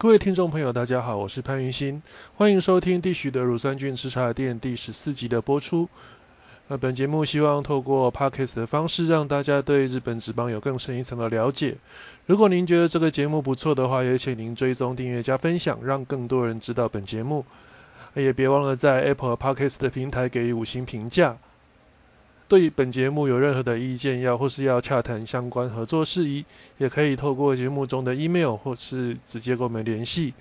各位听众朋友，大家好，我是潘云新，欢迎收听地许的乳酸菌吃茶店第十四集的播出。那本节目希望透过 podcast 的方式，让大家对日本职棒有更深一层的了解。如果您觉得这个节目不错的话，也请您追踪、订阅、加分享，让更多人知道本节目。也别忘了在 Apple Podcast 的平台给予五星评价。对本节目有任何的意见，要或是要洽谈相关合作事宜，也可以透过节目中的 email 或是直接跟我们联系，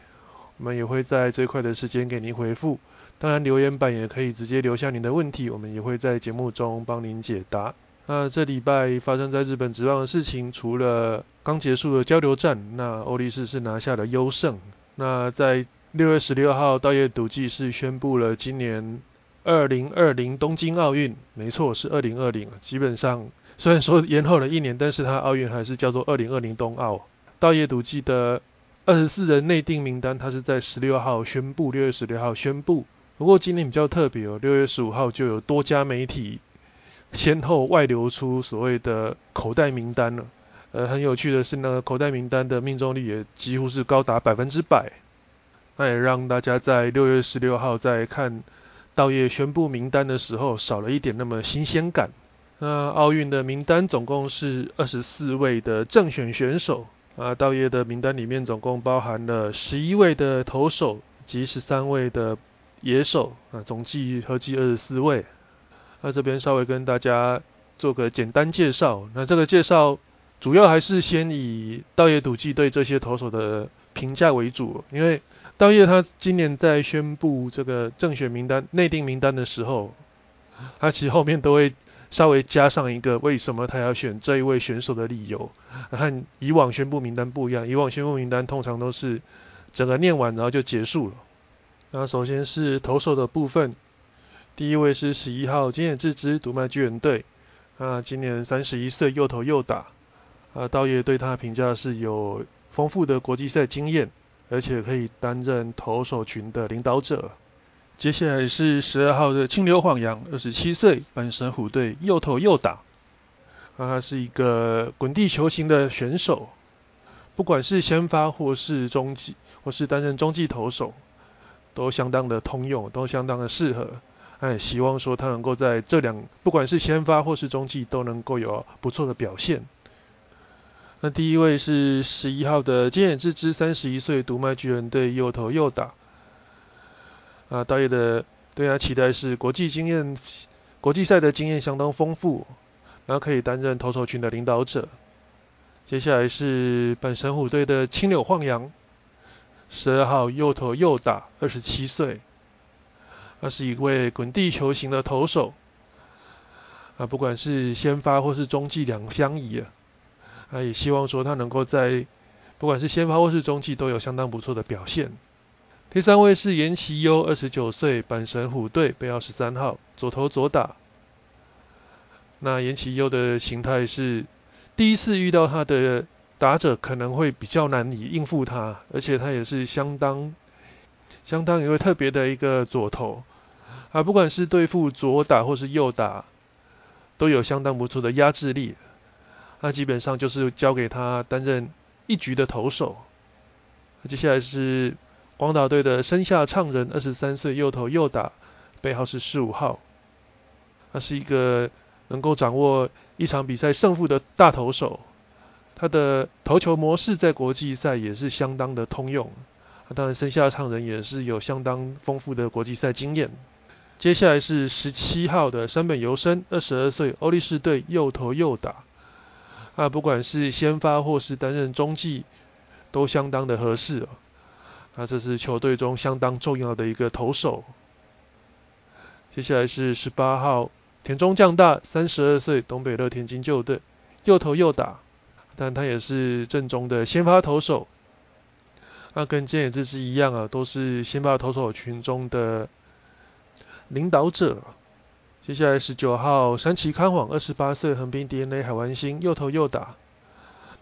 我们也会在最快的时间给您回复。当然留言板也可以直接留下您的问题，我们也会在节目中帮您解答。那这礼拜发生在日本职棒的事情，除了刚结束的交流战，那欧力士是拿下了优胜。那在六月十六号，道业赌技是宣布了今年。二零二零东京奥运，没错，是二零二零。基本上虽然说延后了一年，但是它奥运还是叫做二零二零冬奥。道业赌记的二十四人内定名单，它是在十六号宣布，六月十六号宣布。不过今年比较特别哦，六月十五号就有多家媒体先后外流出所谓的口袋名单了。呃，很有趣的是呢，口袋名单的命中率也几乎是高达百分之百。那也让大家在六月十六号再看。道业宣布名单的时候，少了一点那么新鲜感。那奥运的名单总共是二十四位的正选选手啊，道业的名单里面总共包含了十一位的投手及十三位的野手啊，总计合计二十四位。那这边稍微跟大家做个简单介绍。那这个介绍主要还是先以道业赌技对这些投手的评价为主，因为。道业他今年在宣布这个正选名单、内定名单的时候，他其实后面都会稍微加上一个为什么他要选这一位选手的理由，和以往宣布名单不一样。以往宣布名单通常都是整个念完然后就结束了。那首先是投手的部分，第一位是十一号金野智之独卖巨人队，啊，今年三十一岁，又投又打，啊，道爷对他的评价是有丰富的国际赛经验。而且可以担任投手群的领导者。接下来是十二号的清流晃阳，二十七岁，阪神虎队又投又打。他是一个滚地球型的选手，不管是先发或是中继，或是担任中继投手，都相当的通用，都相当的适合。哎，希望说他能够在这两，不管是先发或是中继，都能够有不错的表现。那第一位是十一号的菅野智之，三十一岁，独卖巨人队右投右打。啊，大爷的对他期待是国际经验，国际赛的经验相当丰富，然后可以担任投手群的领导者。接下来是本神虎队的青柳晃阳，十二号右投右打，二十七岁。他是一位滚地球型的投手。啊，不管是先发或是中继两相宜啊。他也希望说他能够在不管是先发或是中继都有相当不错的表现。第三位是岩崎优，二十九岁，阪神虎队背号十三号，左投左打。那岩崎优的形态是第一次遇到他的打者可能会比较难以应付他，而且他也是相当相当一个特别的一个左投啊，不管是对付左打或是右打，都有相当不错的压制力。那基本上就是交给他担任一局的投手。接下来是广岛队的生下畅人，二十三岁，右投右打，背号是十五号。他是一个能够掌握一场比赛胜负的大投手。他的投球模式在国际赛也是相当的通用。当然，生下畅人也是有相当丰富的国际赛经验。接下来是十七号的山本由生，二十二岁，欧力士队右投右打。啊，不管是先发或是担任中继，都相当的合适哦。那这是球队中相当重要的一个投手。接下来是十八号田中将大，三十二岁，东北乐天金鹫队，又投又打，但他也是正中的先发投手。那跟菅野智之一样啊，都是先发投手群中的领导者。接下来十九号山崎康晃，二十八岁，横滨 DNA 海湾星，右投右打，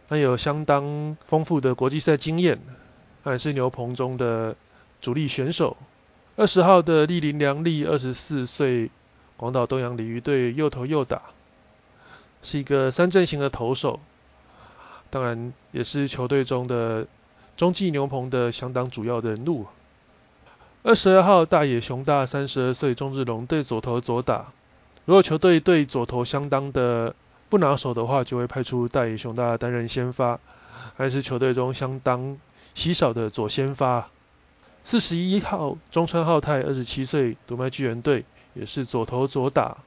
那有相当丰富的国际赛经验，也是牛棚中的主力选手。二十号的立林良利，二十四岁，广岛东洋鲤鱼队，右投右打，是一个三阵型的投手，当然也是球队中的中继牛棚的相当主要的人物。二十二号大野雄大，三十二岁，中日龙队左投左打。如果球队对左投相当的不拿手的话，就会派出大野雄大担任先发，还是球队中相当稀少的左先发。四十一号中川浩太，二十七岁，独卖巨人队，也是左投左打。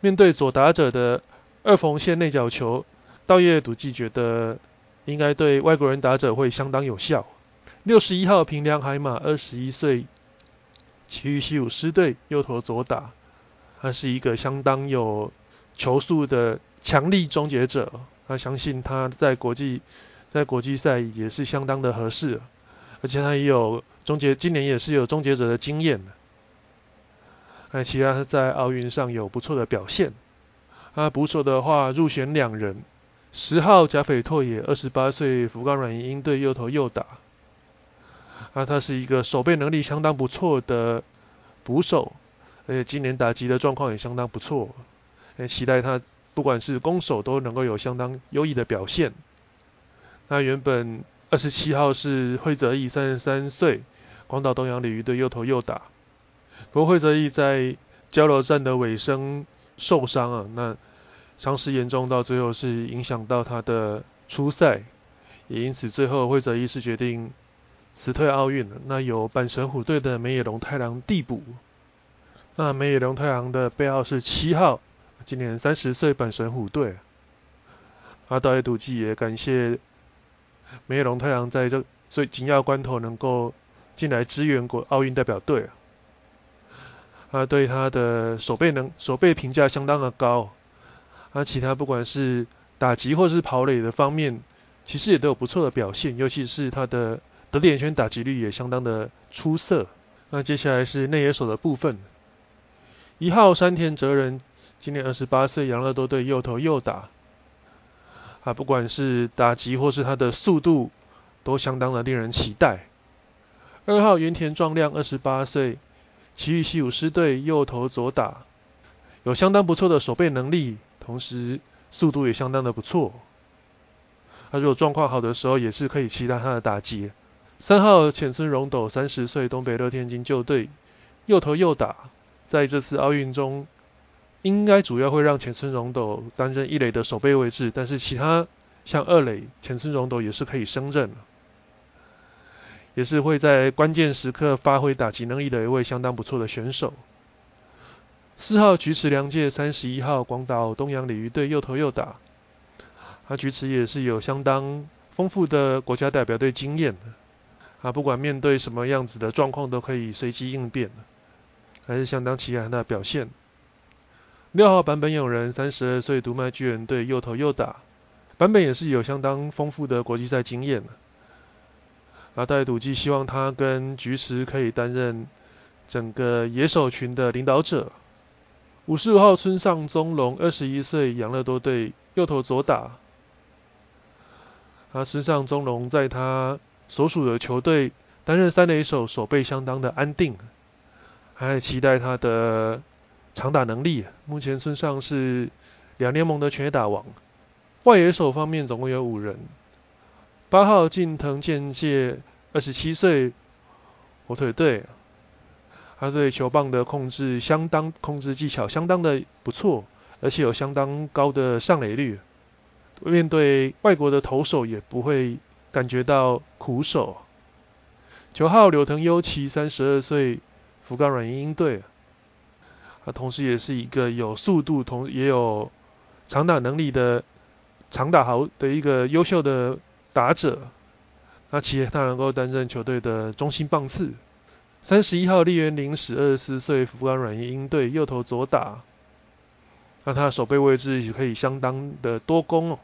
面对左打者的二缝线内角球，道叶笃纪觉得应该对外国人打者会相当有效。六十一号平良海马，二十一岁。其余西武狮队右投左打，他是一个相当有球速的强力终结者。他相信他在国际在国际赛也是相当的合适，而且他也有终结，今年也是有终结者的经验。哎，其他在奥运上有不错的表现。啊，捕手的话入选两人，十号贾斐拓也，二十八岁，福冈软银鹰队右投右打。啊，他是一个守备能力相当不错的捕手，而且今年打击的状况也相当不错，也期待他不管是攻守都能够有相当优异的表现。那原本二十七号是惠泽义，三十三岁，广岛东洋鲤鱼队右投右打，不过惠泽义在交流战的尾声受伤啊，那伤势严重到最后是影响到他的出赛，也因此最后惠泽义是决定。辞退奥运了，那由阪神虎队的梅野龙太郎递补。那梅野龙太郎的背号是七号，今年三十岁，阪神虎队。阿道野笃纪也感谢梅野龙太郎在这最紧要关头能够进来支援国奥运代表队。他对他的守备能守备评价相当的高。啊，其他不管是打击或是跑垒的方面，其实也都有不错的表现，尤其是他的。得点圈打击率也相当的出色。那接下来是内野手的部分。一号山田哲人，今年二十八岁，养乐多队右投右打。啊，不管是打击或是他的速度，都相当的令人期待。二号原田壮亮，二十八岁，奇遇西武狮队右投左打，有相当不错的守备能力，同时速度也相当的不错。他如果状况好的时候，也是可以期待他的打击。三号浅村荣斗，三十岁，东北乐天金旧队，右投右打，在这次奥运中，应该主要会让浅村荣斗担任一垒的守备位置，但是其他像二垒浅村荣斗也是可以升任，也是会在关键时刻发挥打击能力的一位相当不错的选手。四号菊池良介，三十一号广岛东洋鲤鱼队右投右打，他菊池也是有相当丰富的国家代表队经验的。啊，不管面对什么样子的状况，都可以随机应变，还是相当期待他的表现。六号版本有人，三十二岁，独卖巨人队右投右打，版本也是有相当丰富的国际赛经验的。啊，带赌记希望他跟菊池可以担任整个野手群的领导者。五十五号村上宗隆，二十一岁，养乐多队右投左打。啊，村上宗隆在他所属的球队担任三垒手，守备相当的安定，还期待他的长打能力。目前村上是两联盟的全垒打王。外野手方面总共有五人。八号近藤健介，二十七岁，火腿队，他对球棒的控制相当，控制技巧相当的不错，而且有相当高的上垒率，面对外国的投手也不会。感觉到苦手。九号柳藤优骑，三十二岁，福冈软银鹰队，他同时也是一个有速度同也有长打能力的长打好的一个优秀的打者。那其实他能够担任球队的中心棒次。三十一号立原零史，二十四岁，福冈软银鹰队右投左打。那他的守备位置也可以相当的多功哦，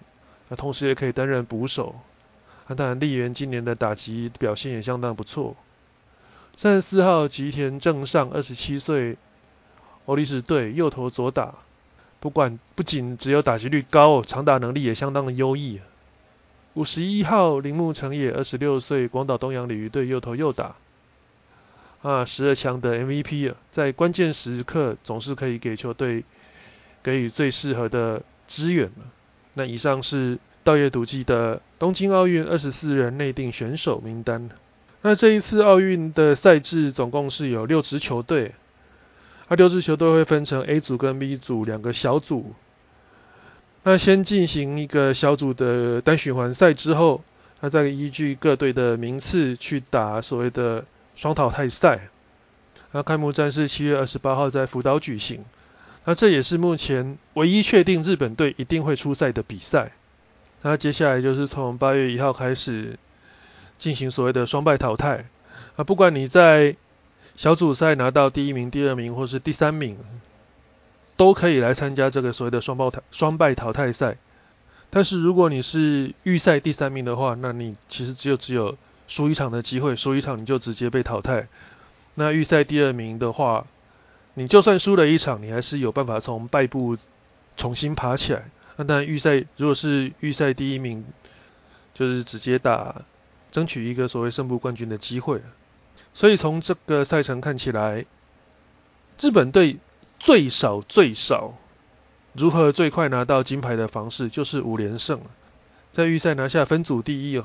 那同时也可以担任捕手。那当然，丽媛今年的打击表现也相当不错。三十四号吉田正尚，二十七岁，欧力士队右投左打，不管不仅只有打击率高，长打能力也相当的优异。五十一号铃木成也，二十六岁，广岛东洋鲤鱼队右投右打，啊，十二强的 MVP，在关键时刻总是可以给球队给予最适合的支援那以上是。道业笃纪的东京奥运二十四人内定选手名单。那这一次奥运的赛制总共是有六支球队，那六支球队会分成 A 组跟 B 组两个小组。那先进行一个小组的单循环赛之后，那再依据各队的名次去打所谓的双淘汰赛。那开幕战是七月二十八号在福岛举行。那这也是目前唯一确定日本队一定会出赛的比赛。那接下来就是从八月一号开始进行所谓的双败淘汰。啊，不管你在小组赛拿到第一名、第二名或是第三名。都可以来参加这个所谓的双胞胎双败淘汰赛，但是如果你是预赛第三名的话，那你其实只有只有输一场的机会，输一场你就直接被淘汰。那预赛第二名的话，你就算输了一场，你还是有办法从败部重新爬起来。那当然预赛如果是预赛第一名，就是直接打争取一个所谓胜部冠军的机会。所以从这个赛程看起来，日本队。最少最少，如何最快拿到金牌的方式就是五连胜，在预赛拿下分组第一哦。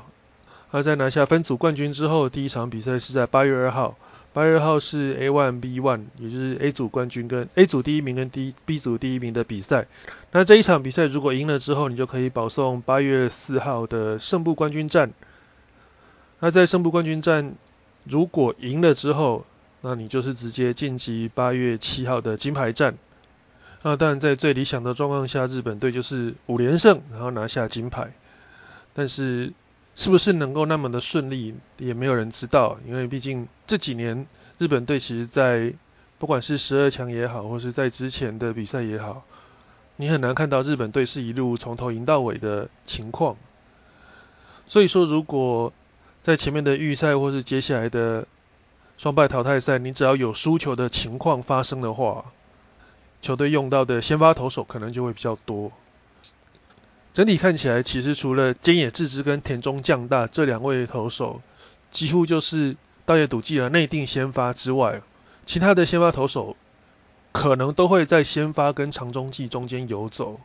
而在拿下分组冠军之后，第一场比赛是在八月二号，八月二号是 A one B one，也就是 A 组冠军跟 A 组第一名跟 D B 组第一名的比赛。那这一场比赛如果赢了之后，你就可以保送八月四号的胜部冠军战。那在胜部冠军战如果赢了之后，那你就是直接晋级八月七号的金牌战。那当然，在最理想的状况下，日本队就是五连胜，然后拿下金牌。但是，是不是能够那么的顺利，也没有人知道。因为毕竟这几年日本队其实，在不管是十二强也好，或是在之前的比赛也好，你很难看到日本队是一路从头赢到尾的情况。所以说，如果在前面的预赛或是接下来的双败淘汰赛，你只要有输球的情况发生的话，球队用到的先发投手可能就会比较多。整体看起来，其实除了菅野智之跟田中将大这两位投手，几乎就是道业赌记了内定先发之外，其他的先发投手可能都会在先发跟长中继中间游走。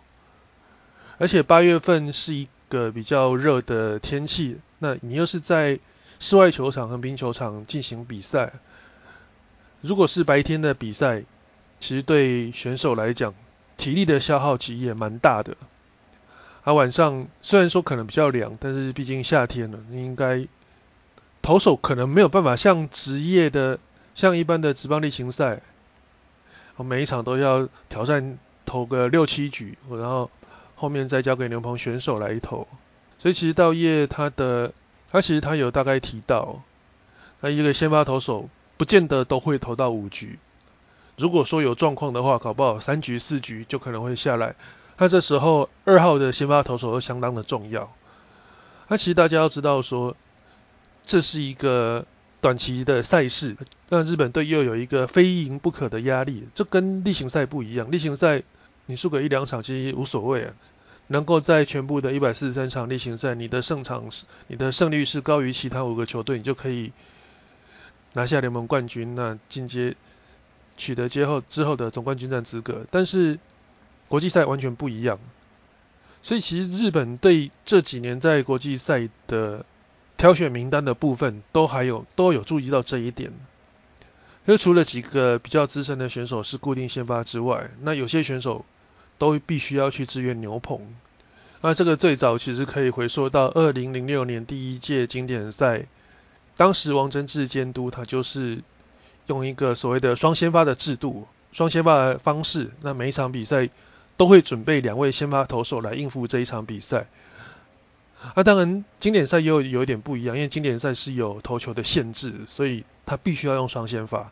而且八月份是一个比较热的天气，那你又是在室外球场和冰球场进行比赛，如果是白天的比赛，其实对选手来讲，体力的消耗其实也蛮大的。他晚上虽然说可能比较凉，但是毕竟夏天了，应该投手可能没有办法像职业的，像一般的职棒例行赛，我每一场都要挑战投个六七局，然后后面再交给牛棚选手来投。所以其实到夜他的。他其实他有大概提到，那一个先发投手不见得都会投到五局，如果说有状况的话，搞不好三局四局就可能会下来。那这时候二号的先发投手都相当的重要。那其实大家要知道说，这是一个短期的赛事，那日本队又有一个非赢不可的压力，这跟例行赛不一样。例行赛你输个一两场其实无所谓啊。能够在全部的一百四十三场例行赛，你的胜场是你的胜率是高于其他五个球队，你就可以拿下联盟冠军，那进阶取得接后之后的总冠军战资格。但是国际赛完全不一样，所以其实日本对这几年在国际赛的挑选名单的部分，都还有都有注意到这一点。就除了几个比较资深的选手是固定先发之外，那有些选手。都必须要去支援牛棚。那这个最早其实可以回溯到二零零六年第一届经典赛，当时王贞治监督他就是用一个所谓的双先发的制度，双先发的方式，那每一场比赛都会准备两位先发投手来应付这一场比赛。那当然经典赛又有一点不一样，因为经典赛是有投球的限制，所以他必须要用双先发。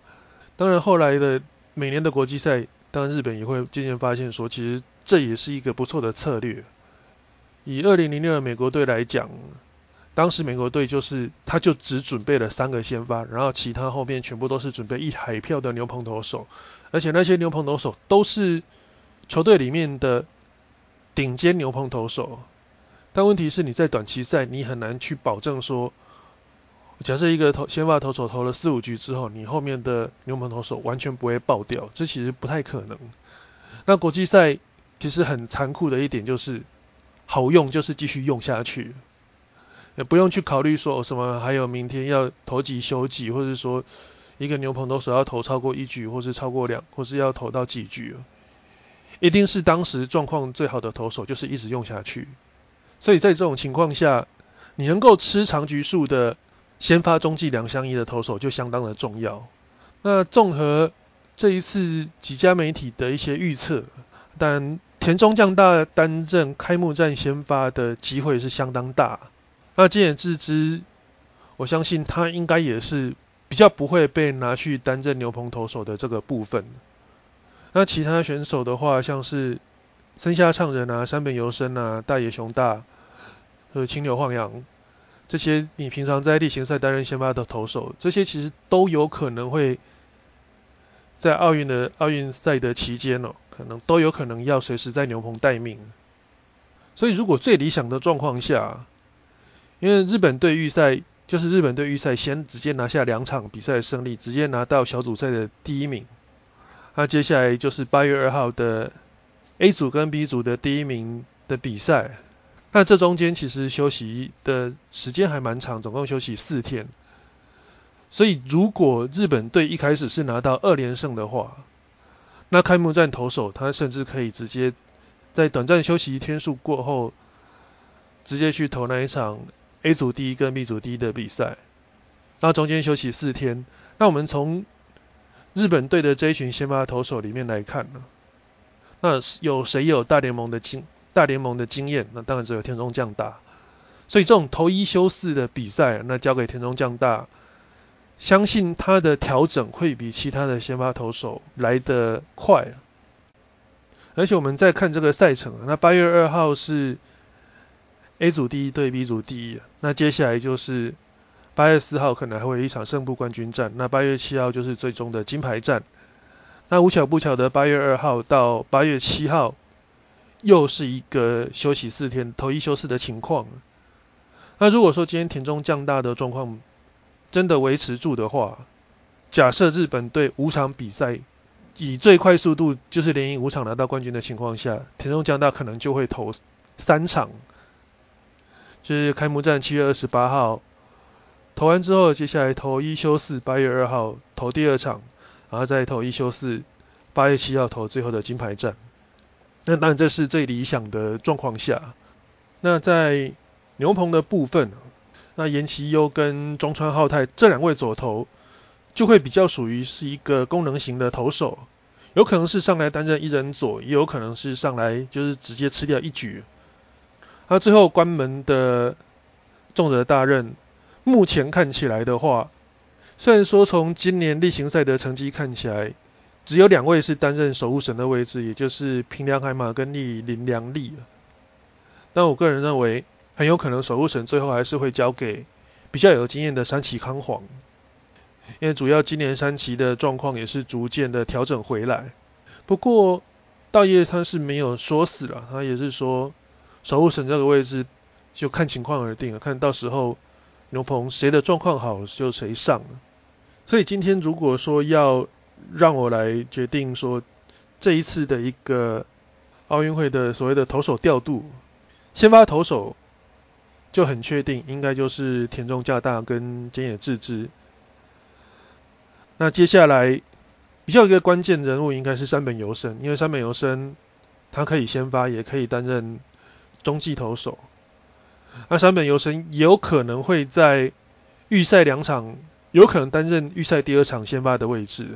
当然后来的每年的国际赛。当然，日本也会渐渐发现说，其实这也是一个不错的策略。以二零零六的美国队来讲，当时美国队就是他就只准备了三个先发，然后其他后面全部都是准备一海票的牛棚投手，而且那些牛棚投手都是球队里面的顶尖牛棚投手。但问题是，你在短期赛你很难去保证说。假设一个投先发投手投了四五局之后，你后面的牛棚投手完全不会爆掉，这其实不太可能。那国际赛其实很残酷的一点就是，好用就是继续用下去，也不用去考虑说什么还有明天要投几休几，或者说一个牛棚投手要投超过一局，或是超过两，或是要投到几局，一定是当时状况最好的投手，就是一直用下去。所以在这种情况下，你能够吃长局数的先发中继两相宜的投手就相当的重要。那综合这一次几家媒体的一些预测，但田中将大担任开幕战先发的机会是相当大。那今野智之，我相信他应该也是比较不会被拿去担任牛棚投手的这个部分。那其他选手的话，像是森下畅人啊、山本由生啊、大野雄大和青柳晃洋这些，你平常在例行赛担任先发的投手，这些其实都有可能会在奥运的奥运赛的期间哦。可能都有可能要随时在牛棚待命，所以如果最理想的状况下，因为日本队预赛就是日本队预赛先直接拿下两场比赛的胜利，直接拿到小组赛的第一名，那接下来就是八月二号的 A 组跟 B 组的第一名的比赛，那这中间其实休息的时间还蛮长，总共休息四天，所以如果日本队一开始是拿到二连胜的话，那开幕战投手，他甚至可以直接在短暂休息天数过后，直接去投那一场 A 组第一跟 B 组第一的比赛。那中间休息四天，那我们从日本队的这一群先发投手里面来看呢，那有谁有大联盟的经大联盟的经验？那当然只有田中将大。所以这种投一休四的比赛，那交给田中将大。相信他的调整会比其他的先发投手来得快，而且我们再看这个赛程，那八月二号是 A 组第一对 B 组第一，那接下来就是八月四号可能还会有一场胜负冠军战，那八月七号就是最终的金牌战，那无巧不巧的八月二号到八月七号又是一个休息四天，头一休四的情况，那如果说今天田中降大的状况，真的维持住的话，假设日本队五场比赛以最快速度就是连赢五场拿到冠军的情况下，田中将大可能就会投三场，就是开幕战七月二十八号投完之后，接下来投一休四，八月二号投第二场，然后再投一休四，八月七号投最后的金牌战。那当然这是最理想的状况下。那在牛棚的部分。那岩崎优跟中川浩太这两位左投，就会比较属于是一个功能型的投手，有可能是上来担任一人左，也有可能是上来就是直接吃掉一局。他最后关门的重责大任，目前看起来的话，虽然说从今年例行赛的成绩看起来，只有两位是担任守护神的位置，也就是平良海马跟立林良利，但我个人认为。很有可能守护神最后还是会交给比较有经验的山崎康皇，因为主要今年山崎的状况也是逐渐的调整回来。不过道业他是没有说死了，他也是说守护神这个位置就看情况而定了，看到时候牛棚谁的状况好就谁上。所以今天如果说要让我来决定说这一次的一个奥运会的所谓的投手调度，先发投手。就很确定，应该就是田中加大跟菅野智之。那接下来比较一个关键人物应该是山本由生，因为山本由生他可以先发，也可以担任中继投手。那山本由生有可能会在预赛两场，有可能担任预赛第二场先发的位置。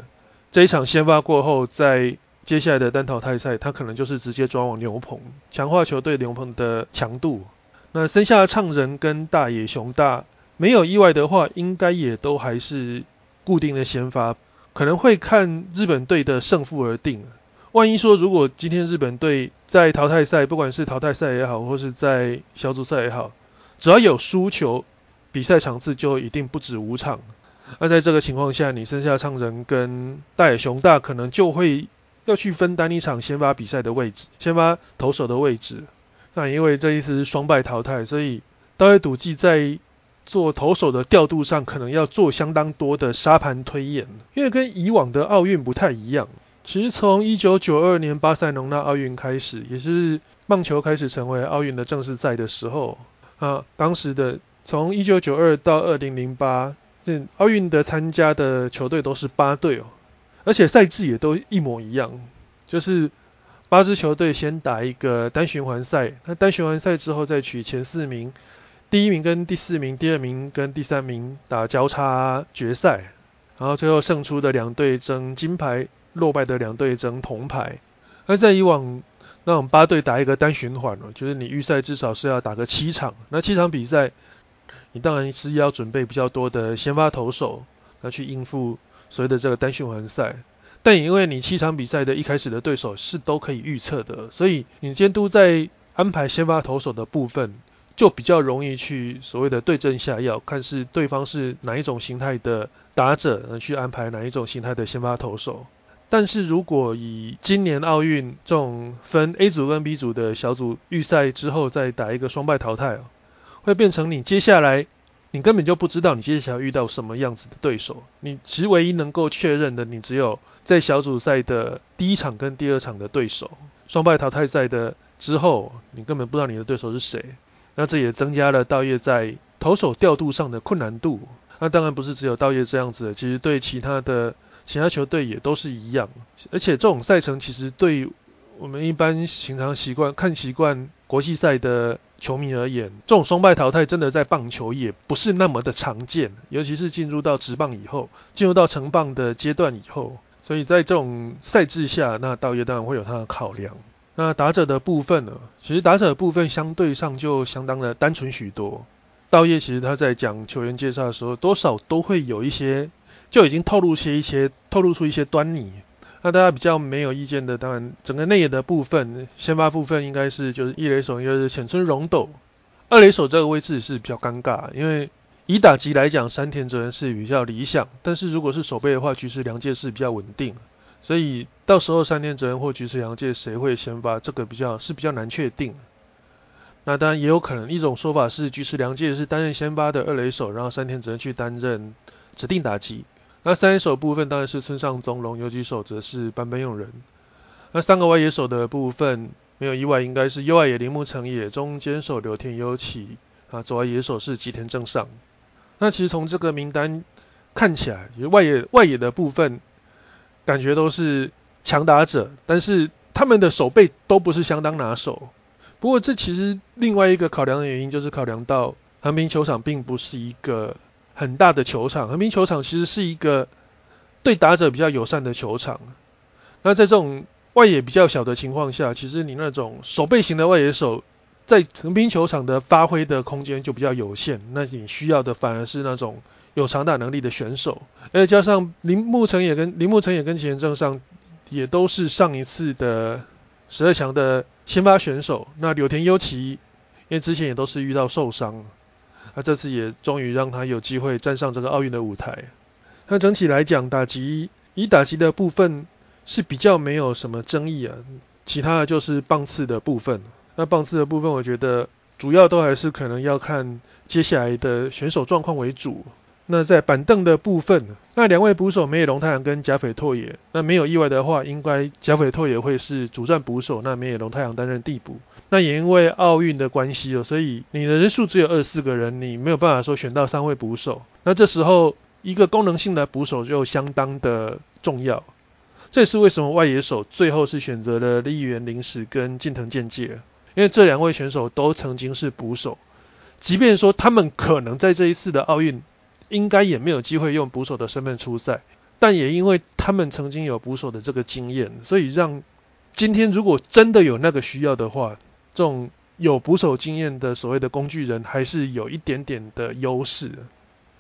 这一场先发过后，在接下来的单淘汰赛，他可能就是直接转往牛棚，强化球队牛棚的强度。那剩下的唱人跟大野雄大，没有意外的话，应该也都还是固定的先发，可能会看日本队的胜负而定。万一说如果今天日本队在淘汰赛，不管是淘汰赛也好，或是在小组赛也好，只要有输球，比赛场次就一定不止五场。那在这个情况下，你剩下唱人跟大野雄大，可能就会要去分担一场先发比赛的位置，先发投手的位置。那因为这一次是双败淘汰，所以大野赌技在做投手的调度上，可能要做相当多的沙盘推演。因为跟以往的奥运不太一样，其实从一九九二年巴塞隆纳奥运开始，也是棒球开始成为奥运的正式赛的时候啊，当时的从一九九二到二零零八，这奥运的参加的球队都是八队哦，而且赛制也都一模一样，就是八支球队先打一个单循环赛，那单循环赛之后再取前四名。第一名跟第四名，第二名跟第三名打交叉决赛，然后最后胜出的两队争金牌，落败的两队争铜牌。而在以往那种八队打一个单循环哦，就是你预赛至少是要打个七场，那七场比赛，你当然是要准备比较多的先发投手，来去应付所谓的这个单循环赛。但也因为你七场比赛的一开始的对手是都可以预测的，所以你监督在安排先发投手的部分。就比较容易去所谓的对症下药，看是对方是哪一种形态的打者，去安排哪一种形态的先发投手。但是如果以今年奥运这种分 A 组跟 B 组的小组预赛之后再打一个双败淘汰，会变成你接下来你根本就不知道你接下来遇到什么样子的对手。你其实唯一能够确认的，你只有在小组赛的第一场跟第二场的对手，双败淘汰赛的之后，你根本不知道你的对手是谁。那这也增加了道业在投手调度上的困难度。那当然不是只有道业这样子，其实对其他的其他球队也都是一样。而且这种赛程其实对我们一般平常习惯看习惯国际赛的球迷而言，这种双败淘汰真的在棒球也不是那么的常见，尤其是进入到职棒以后，进入到成棒的阶段以后。所以在这种赛制下，那道业当然会有他的考量。那打者的部分呢？其实打者的部分相对上就相当的单纯许多。道业其实他在讲球员介绍的时候，多少都会有一些就已经透露些一些透露出一些端倪。那大家比较没有意见的，当然整个内野的部分，先发部分应该是就是一垒手应该是浅村荣斗，二垒手这个位置是比较尴尬，因为以打击来讲，山田哲人是比较理想，但是如果是守备的话，其实良介是比较稳定。所以到时候山田泽人或菊池洋介谁会先发，这个比较是比较难确定。那当然也有可能一种说法是菊池良介是担任先发的二垒手，然后山田泽人去担任指定打击。那三野手部分当然是村上宗隆，游击手则是坂本勇人。那三个外野手的部分没有意外，应该是右外野铃木成也，中间手刘田优起，啊左外野手是吉田正尚。那其实从这个名单看起来，外野外野的部分。感觉都是强打者，但是他们的手背都不是相当拿手。不过这其实另外一个考量的原因就是考量到横滨球场并不是一个很大的球场，横滨球场其实是一个对打者比较友善的球场。那在这种外野比较小的情况下，其实你那种手背型的外野手在横滨球场的发挥的空间就比较有限，那你需要的反而是那种。有长打能力的选手，而且加上铃木成也跟铃木成也跟前正上也都是上一次的十二强的先发选手。那柳田优起，因为之前也都是遇到受伤，那这次也终于让他有机会站上这个奥运的舞台。那整体来讲，打击以打击的部分是比较没有什么争议啊，其他的就是棒次的部分。那棒次的部分，我觉得主要都还是可能要看接下来的选手状况为主。那在板凳的部分，那两位捕手梅野龙太阳跟甲斐拓也，那没有意外的话，应该甲斐拓也会是主战捕手，那梅野龙太阳担任替补。那也因为奥运的关系哦，所以你的人数只有二十四个人，你没有办法说选到三位捕手。那这时候一个功能性的捕手就相当的重要。这也是为什么外野手最后是选择了立原临时跟近藤健介，因为这两位选手都曾经是捕手，即便说他们可能在这一次的奥运。应该也没有机会用捕手的身份出赛，但也因为他们曾经有捕手的这个经验，所以让今天如果真的有那个需要的话，这种有捕手经验的所谓的工具人还是有一点点的优势。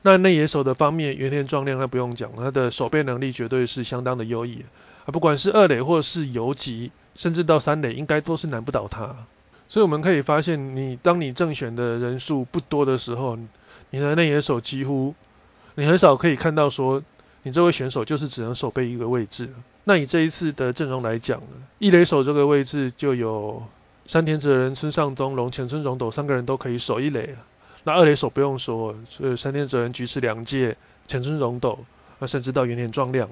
那内野手的方面，原田壮亮那不用讲，他的守备能力绝对是相当的优异啊，不管是二垒或是游击，甚至到三垒，应该都是难不倒他。所以我们可以发现，你当你正选的人数不多的时候，你的内野手几乎，你很少可以看到说，你这位选手就是只能守备一个位置。那以这一次的阵容来讲，一垒手这个位置就有山田哲人、村上宗隆、前村荣斗三个人都可以守一垒。那二垒手不用说，所以山田哲人、菊池良介、前村荣斗，那甚至到原田壮亮。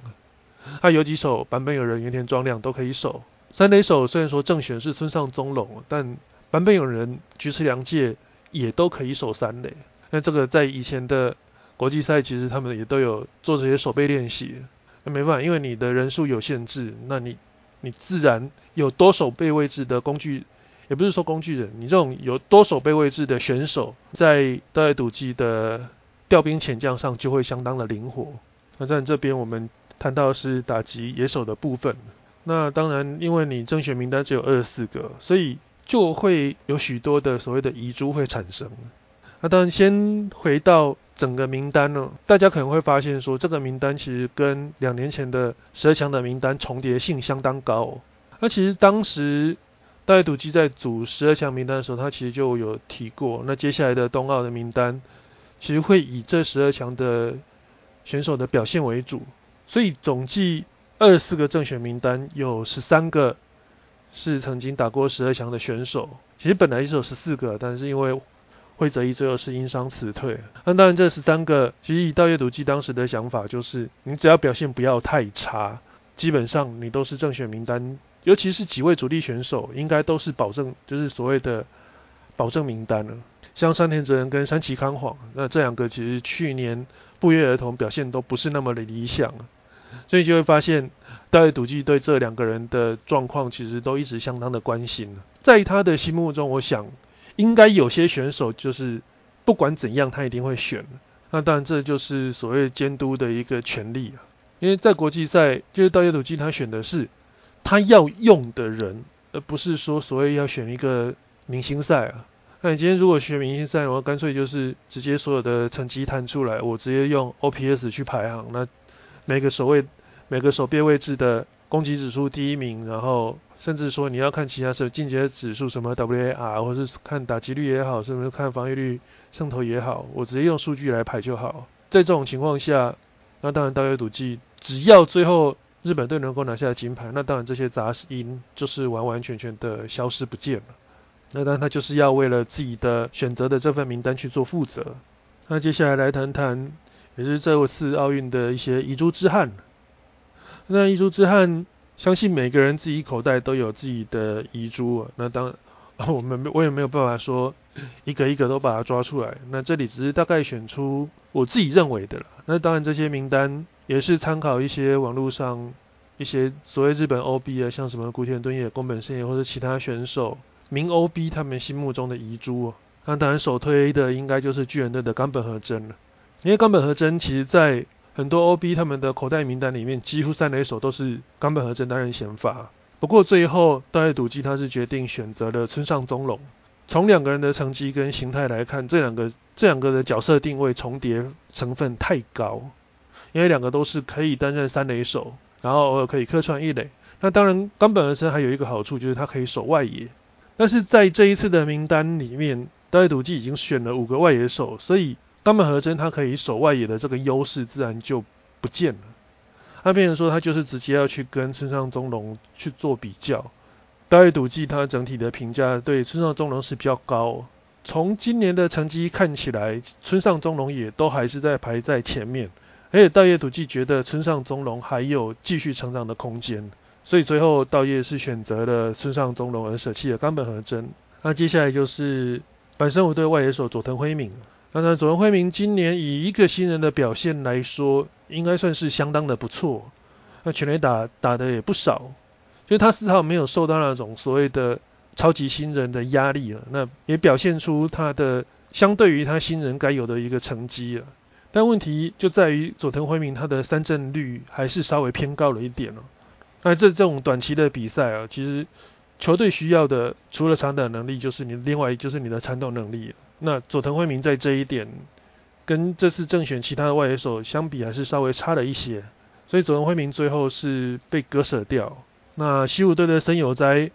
他有几手版本有人、原田庄亮都可以守。三垒手虽然说正选是村上中龙，但版本有人、菊池良介也都可以守三垒。那这个在以前的国际赛，其实他们也都有做这些守备练习。那没办法，因为你的人数有限制，那你你自然有多守备位置的工具，也不是说工具人，你这种有多守备位置的选手，在大野赌技的调兵遣将上就会相当的灵活。那在这边我们谈到是打击野手的部分。那当然，因为你正选名单只有二十四个，所以就会有许多的所谓的遗珠会产生。那当然，先回到整个名单呢，大家可能会发现说，这个名单其实跟两年前的十二强的名单重叠性相当高。那其实当时大野赌基在组十二强名单的时候，他其实就有提过，那接下来的冬奥的名单其实会以这十二强的选手的表现为主，所以总计。二十四个正选名单有十三个是曾经打过十二强的选手，其实本来是有十四个，但是因为惠泽一最后是因伤辞退。那当然这十三个，其实以道阅读机当时的想法就是，你只要表现不要太差，基本上你都是正选名单，尤其是几位主力选手，应该都是保证，就是所谓的保证名单了。像山田哲人跟山崎康晃，那这两个其实去年不约而同表现都不是那么的理想。所以就会发现，大卫赌技对这两个人的状况其实都一直相当的关心。在他的心目中，我想应该有些选手就是不管怎样他一定会选。那当然这就是所谓监督的一个权利啊。因为在国际赛，就是大卫赌技他选的是他要用的人，而不是说所谓要选一个明星赛啊。那你今天如果选明星赛，我干脆就是直接所有的成绩摊出来，我直接用 OPS 去排行那。每个守卫、每个守备位置的攻击指数第一名，然后甚至说你要看其他什么进阶指数，什么 WAR，或者是看打击率也好，甚至看防御率、胜投也好，我直接用数据来排就好。在这种情况下，那当然大约赌技，只要最后日本队能够拿下金牌，那当然这些杂音就是完完全全的消失不见了。那当然他就是要为了自己的选择的这份名单去做负责。那接下来来谈谈。也是这次奥运的一些遗珠之憾。那遗珠之憾，相信每个人自己口袋都有自己的遗珠。那当我们我也没有办法说一个一个都把它抓出来。那这里只是大概选出我自己认为的了。那当然这些名单也是参考一些网络上一些所谓日本 OB 啊，像什么古田敦也、宫本胜也或者其他选手名 OB 他们心目中的遗珠。那当然首推的应该就是巨人队的冈本和真了。因为冈本和真其实，在很多 OB 他们的口袋名单里面，几乎三垒手都是冈本和真担任先发。不过最后，大野赌技他是决定选择了村上中隆。从两个人的成绩跟形态来看，这两个这两个的角色定位重叠成分太高。因为两个都是可以担任三垒手，然后偶尔可以客串一垒。那当然，冈本和真还有一个好处，就是他可以守外野。但是在这一次的名单里面，大野赌技已经选了五个外野手，所以。冈本和真他可以守外野的这个优势自然就不见了。他变成说他就是直接要去跟村上中龙去做比较。大卫赌技他整体的评价对村上中龙是比较高。从今年的成绩看起来，村上中龙也都还是在排在前面。而且道叶赌技觉得村上中隆还有继续成长的空间，所以最后道叶是选择了村上中隆而舍弃了冈本和真。那接下来就是本身我对外野手佐藤辉明。当然，佐藤辉明今年以一个新人的表现来说，应该算是相当的不错。那全垒打打的也不少，就他丝毫没有受到那种所谓的超级新人的压力了。那也表现出他的相对于他新人该有的一个成绩了。但问题就在于佐藤辉明他的三振率还是稍微偏高了一点了。那这这种短期的比赛啊，其实球队需要的除了长短能力，就是你另外就是你的缠斗能力。那佐藤辉明在这一点跟这次正选其他的外野手相比，还是稍微差了一些，所以佐藤辉明最后是被割舍掉。那西武队的森友哉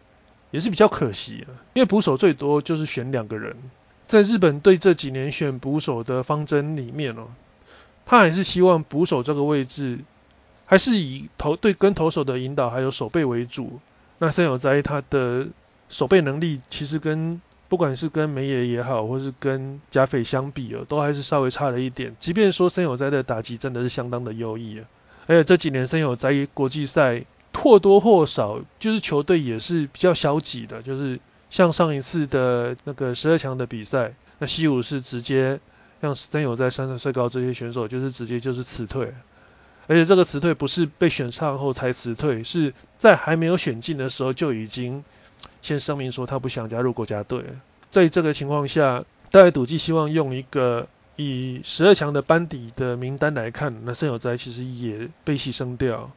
也是比较可惜，因为捕手最多就是选两个人，在日本队这几年选捕手的方针里面哦，他还是希望捕手这个位置还是以投对跟投手的引导还有守备为主。那森友哉他的守备能力其实跟不管是跟梅野也好，或是跟加斐相比哦，都还是稍微差了一点。即便说森友哉的打击真的是相当的优异啊，而且这几年森友在国际赛或多或少就是球队也是比较消极的，就是像上一次的那个十二强的比赛，那西武是直接让森友在三十岁高这些选手就是直接就是辞退，而且这个辞退不是被选上后才辞退，是在还没有选进的时候就已经先声明说他不想加入国家队。在这个情况下，大概赌技希望用一个。以十二强的班底的名单来看，那森友哉其实也被牺牲掉。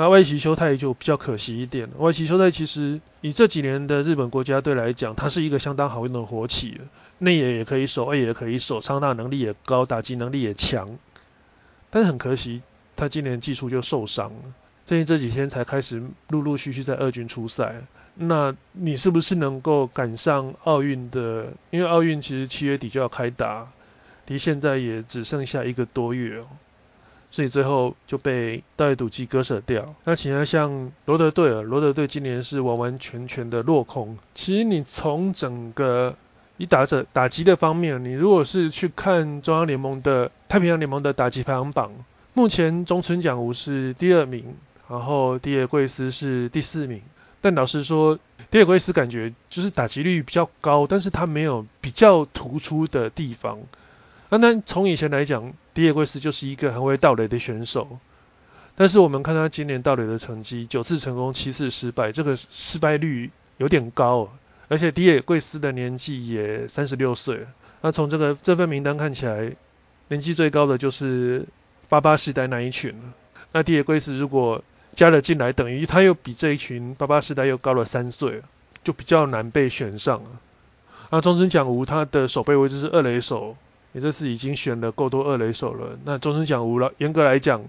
那外崎修太就比较可惜一点。外崎修太其实以这几年的日本国家队来讲，他是一个相当好用的活起，内野也可以守，外野也可以守，长打能力也高，打击能力也强。但是很可惜，他今年技术就受伤了，最近这几天才开始陆陆续续在二军出赛。那你是不是能够赶上奥运的？因为奥运其实七月底就要开打。离现在也只剩下一个多月，所以最后就被大赌技割舍掉。那其他像罗德队尔，罗德队今年是完完全全的落空。其实你从整个以打者打击的方面，你如果是去看中央联盟的太平洋联盟的打击排行榜，目前中村奖吾是第二名，然后迪尔贵斯是第四名。但老实说，迪尔贵斯感觉就是打击率比较高，但是他没有比较突出的地方。那那从以前来讲，迪野贵斯就是一个很会盗垒的选手，但是我们看他今年盗垒的成绩，九次成功，七次失败，这个失败率有点高，而且迪野贵斯的年纪也三十六岁。那从这个这份名单看起来，年纪最高的就是八八时代那一群了。那迪野贵斯如果加了进来，等于他又比这一群八八时代又高了三岁，就比较难被选上了。那中村奖吾他的守备位置是二垒手。你这次已经选了够多二垒手了，那终身奖无了。严格来讲，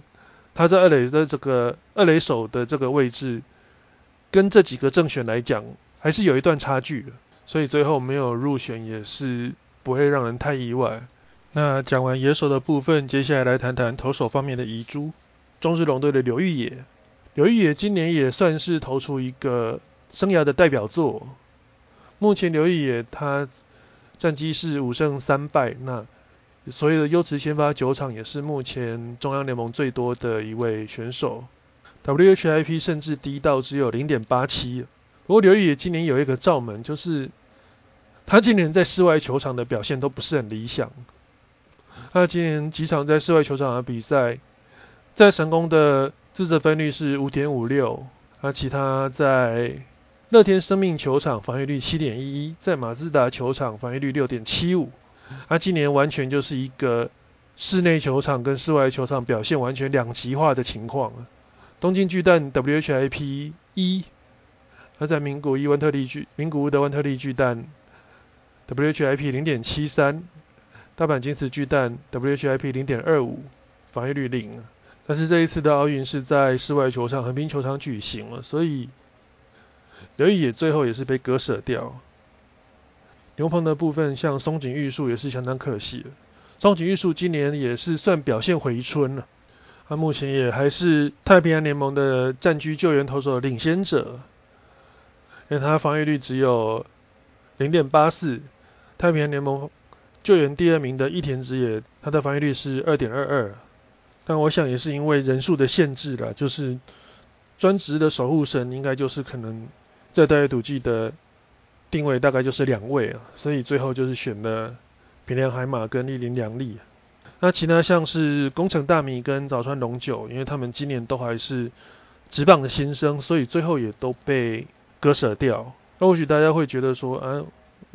他在二垒的这个二垒手的这个位置，跟这几个正选来讲，还是有一段差距的。所以最后没有入选也是不会让人太意外。那讲完野手的部分，接下来来谈谈投手方面的遗珠。中日龙队的刘玉野，刘玉野今年也算是投出一个生涯的代表作。目前刘玉野他。战绩是五胜三败，那所有的优质先发九场也是目前中央联盟最多的一位选手。WHIP 甚至低到只有零点八七。不过刘宇也今年有一个罩门，就是他今年在室外球场的表现都不是很理想。他今年几场在室外球场的比赛，在神宫的自责分率是五点五六，而其他在乐天生命球场防御率七点一一，在马自达球场防御率六点七五。他今年完全就是一个室内球场跟室外球场表现完全两极化的情况。东京巨蛋 WHIP 一，他在名古屋万特利巨名古屋的万特利巨蛋 WHIP 零点七三，大阪金瓷巨蛋 WHIP 零点二五，防御率零。但是这一次的奥运是在室外球场横滨球场举行了，所以。刘毅也最后也是被割舍掉。牛棚的部分，像松井玉树也是相当可惜。松井玉树今年也是算表现回春了，他目前也还是太平洋联盟的战区救援投手的领先者，因为他防御率只有零点八四。太平洋联盟救援第二名的伊田直也，他的防御率是二点二二。但我想也是因为人数的限制了，就是专职的守护神应该就是可能。在大野赌技的定位大概就是两位啊，所以最后就是选了平良海马跟立林良利。那其他像是工程大米跟早川龙九，因为他们今年都还是直棒的新生，所以最后也都被割舍掉。那或许大家会觉得说，啊，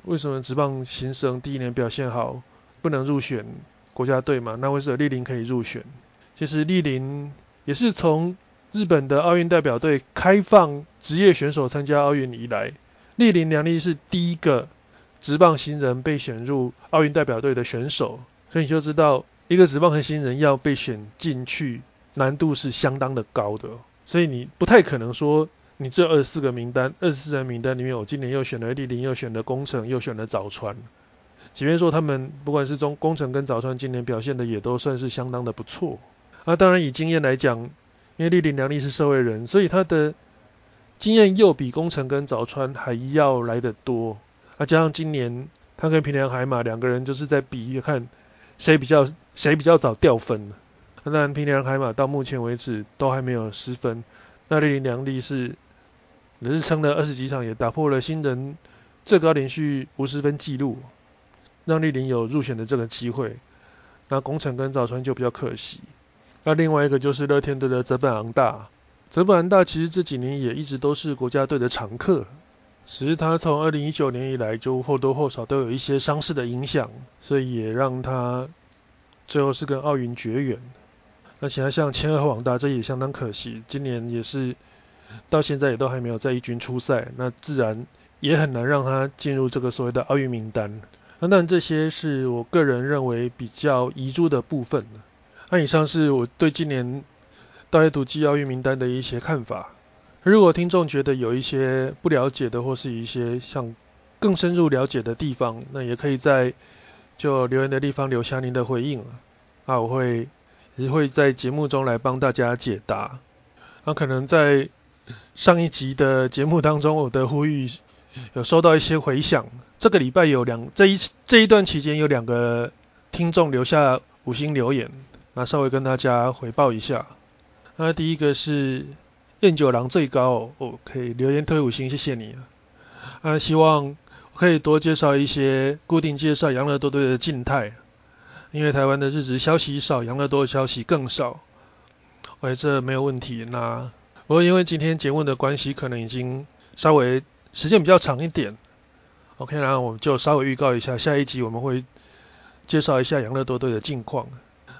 为什么直棒新生第一年表现好不能入选国家队嘛？那为什么立林可以入选？其实立林也是从日本的奥运代表队开放职业选手参加奥运以来，立林良利是第一个职棒新人被选入奥运代表队的选手，所以你就知道一个职棒和新人要被选进去难度是相当的高的，所以你不太可能说你这二十四个名单，二十四人名单里面，我今年又选了立林，又选了工程，又选了早川，即便说他们不管是中工程跟早川今年表现的也都算是相当的不错，那当然以经验来讲。因为立林良利是社会人，所以他的经验又比工程跟早川还要来得多。啊，加上今年他跟平良海马两个人就是在比看谁比较谁比较早掉分。那平良海马到目前为止都还没有失分。那丽林良利是也是撑了二十几场，也打破了新人最高连续无失分纪录，让丽林有入选的这个机会。那工程跟早川就比较可惜。那另外一个就是乐天队的泽本昂大，泽本昂大其实这几年也一直都是国家队的常客，只是他从二零一九年以来就或多或少都有一些伤势的影响，所以也让他最后是跟奥运绝缘。那其他像千鹤和王大，这也相当可惜，今年也是到现在也都还没有在一军出赛，那自然也很难让他进入这个所谓的奥运名单。那当然这些是我个人认为比较遗珠的部分。那以上是我对今年大学土季奥运名单的一些看法。如果听众觉得有一些不了解的，或是一些想更深入了解的地方，那也可以在就留言的地方留下您的回应啊，我会也会在节目中来帮大家解答。那可能在上一集的节目当中，我的呼吁有收到一些回响。这个礼拜有两这一这一段期间有两个听众留下五星留言。那稍微跟大家回报一下，那第一个是燕九郎最高哦，可以留言推五星，谢谢你。啊，希望可以多介绍一些固定介绍养乐多队的静态，因为台湾的日子消息少，养乐多的消息更少。哎，这没有问题。那不过因为今天节目的关系，可能已经稍微时间比较长一点。OK，然后我们就稍微预告一下，下一集我们会介绍一下养乐多队的近况。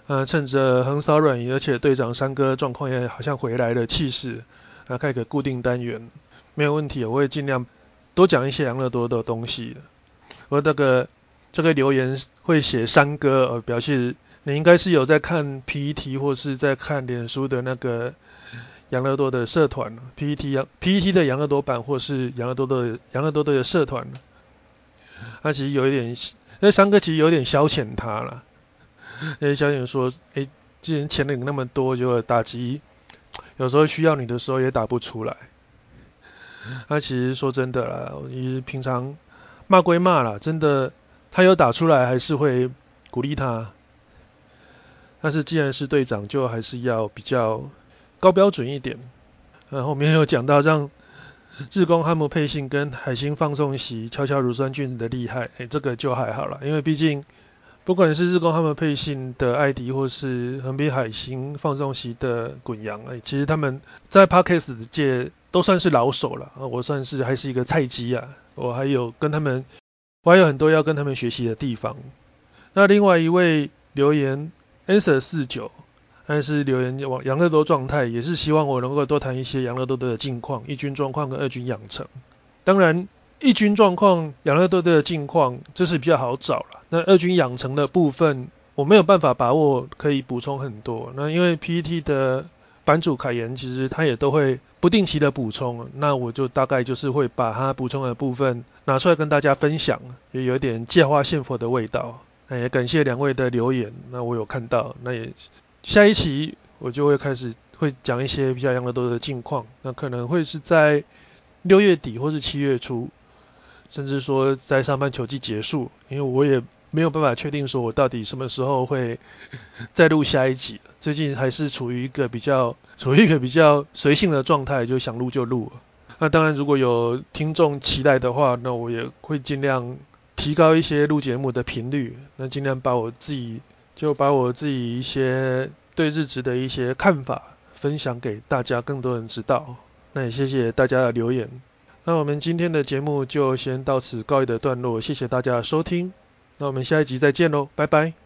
呃，趁着横扫软银，而且队长三哥状况也好像回来了气势，啊，开个固定单元，没有问题，我会尽量多讲一些养乐多的东西。我那个这个留言会写三哥，呃，表示你应该是有在看 PET 或是在看脸书的那个养乐多的社团，PET 养 PET 的养乐多版或是养乐多的养乐多的社团。他其实有一点，那三哥其实有点消遣他了。那些小姐说：“哎，既然钱领那么多，就打击有时候需要你的时候也打不出来。”那其实说真的啦，你平常骂归骂啦，真的他有打出来还是会鼓励他。但是既然是队长，就还是要比较高标准一点。然后面有讲到让日光汉姆配信跟海星放送席悄悄乳酸菌的厉害，哎，这个就还好了，因为毕竟。不管是日光他们配信的艾迪，或是横滨海星放送席的滚阳，哎，其实他们在 Podcast 界都算是老手了啊，我算是还是一个菜鸡啊，我还有跟他们，我还有很多要跟他们学习的地方。那另外一位留言 Answer 四九，还是留言往杨乐多状态，也是希望我能够多谈一些杨乐多的近况，一军状况跟二军养成。当然。一军状况，养乐多队的近况，这是比较好找了。那二军养成的部分，我没有办法把握，可以补充很多。那因为 PPT 的版主凯言，其实他也都会不定期的补充。那我就大概就是会把他补充的部分拿出来跟大家分享，也有点借花献佛的味道。那也感谢两位的留言，那我有看到。那也下一期我就会开始会讲一些比较养乐多的近况，那可能会是在六月底或是七月初。甚至说在上班球季结束，因为我也没有办法确定说我到底什么时候会再录下一集。最近还是处于一个比较处于一个比较随性的状态，就想录就录。那当然如果有听众期待的话，那我也会尽量提高一些录节目的频率，那尽量把我自己就把我自己一些对日职的一些看法分享给大家，更多人知道。那也谢谢大家的留言。那我们今天的节目就先到此告一的段落，谢谢大家的收听，那我们下一集再见喽，拜拜。